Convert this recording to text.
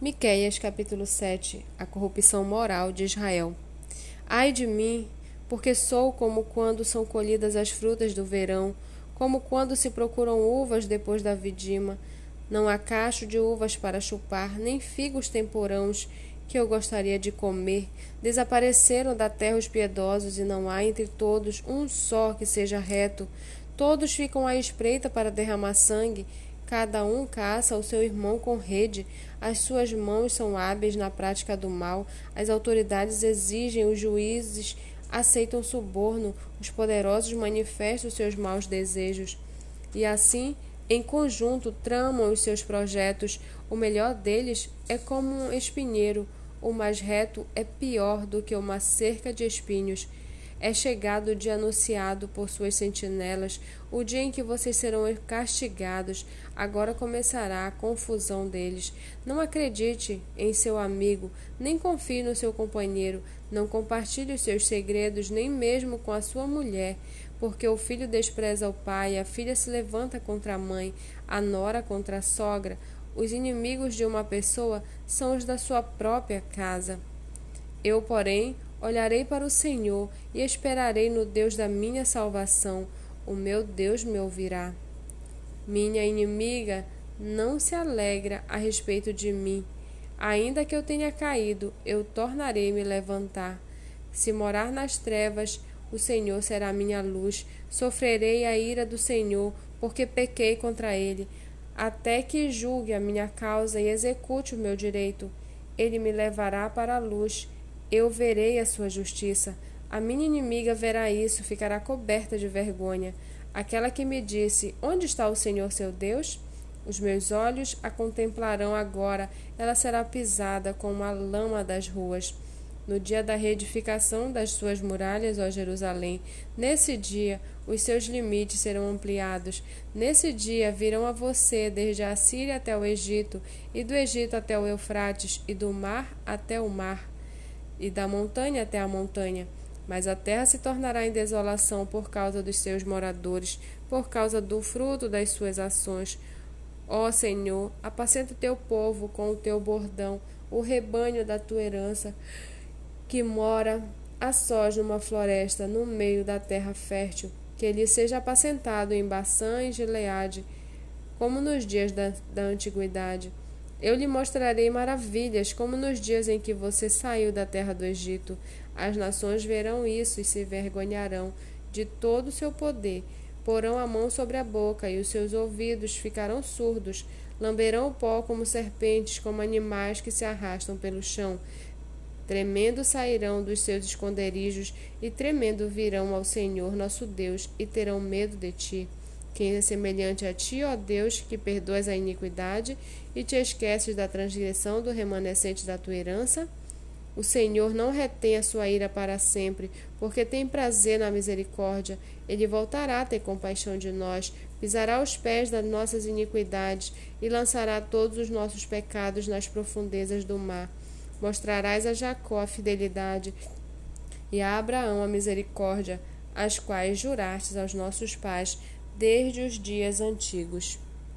Miqueias capítulo 7 A corrupção moral de Israel. Ai de mim, porque sou como quando são colhidas as frutas do verão, como quando se procuram uvas depois da vidima. Não há cacho de uvas para chupar, nem figos temporãos que eu gostaria de comer. Desapareceram da terra os piedosos, e não há entre todos um só que seja reto. Todos ficam à espreita para derramar sangue Cada um caça o seu irmão com rede, as suas mãos são hábeis na prática do mal, as autoridades exigem, os juízes aceitam suborno, os poderosos manifestam seus maus desejos. E assim, em conjunto, tramam os seus projetos. O melhor deles é como um espinheiro, o mais reto é pior do que uma cerca de espinhos. É chegado o dia anunciado por suas sentinelas, o dia em que vocês serão castigados. Agora começará a confusão deles. Não acredite em seu amigo, nem confie no seu companheiro. Não compartilhe os seus segredos, nem mesmo com a sua mulher, porque o filho despreza o pai, a filha se levanta contra a mãe, a nora contra a sogra. Os inimigos de uma pessoa são os da sua própria casa. Eu, porém, Olharei para o Senhor e esperarei no Deus da minha salvação. O meu Deus me ouvirá. Minha inimiga não se alegra a respeito de mim. Ainda que eu tenha caído, eu tornarei me levantar. Se morar nas trevas, o Senhor será minha luz. Sofrerei a ira do Senhor, porque pequei contra ele, até que julgue a minha causa e execute o meu direito. Ele me levará para a luz eu verei a sua justiça. A minha inimiga verá isso, ficará coberta de vergonha. Aquela que me disse: Onde está o Senhor seu Deus? Os meus olhos a contemplarão agora, ela será pisada como a lama das ruas. No dia da reedificação das suas muralhas, ó Jerusalém, nesse dia os seus limites serão ampliados. Nesse dia virão a você desde a Síria até o Egito, e do Egito até o Eufrates, e do mar até o mar e da montanha até a montanha. Mas a terra se tornará em desolação por causa dos seus moradores, por causa do fruto das suas ações. Ó Senhor, apacenta o teu povo com o teu bordão, o rebanho da tua herança, que mora a sós numa floresta no meio da terra fértil, que ele seja apacentado em Baçã e Gileade, como nos dias da, da antiguidade. Eu lhe mostrarei maravilhas, como nos dias em que você saiu da terra do Egito. As nações verão isso e se vergonharão de todo o seu poder. Porão a mão sobre a boca e os seus ouvidos ficarão surdos. Lamberão o pó como serpentes, como animais que se arrastam pelo chão. Tremendo sairão dos seus esconderijos e tremendo virão ao Senhor nosso Deus e terão medo de ti. Quem é semelhante a ti, ó Deus, que perdoas a iniquidade e te esqueces da transgressão do remanescente da tua herança? O Senhor não retém a sua ira para sempre, porque tem prazer na misericórdia. Ele voltará a ter compaixão de nós, pisará os pés das nossas iniquidades e lançará todos os nossos pecados nas profundezas do mar. Mostrarás a Jacó a fidelidade e a Abraão a misericórdia, as quais jurastes aos nossos pais desde os dias antigos.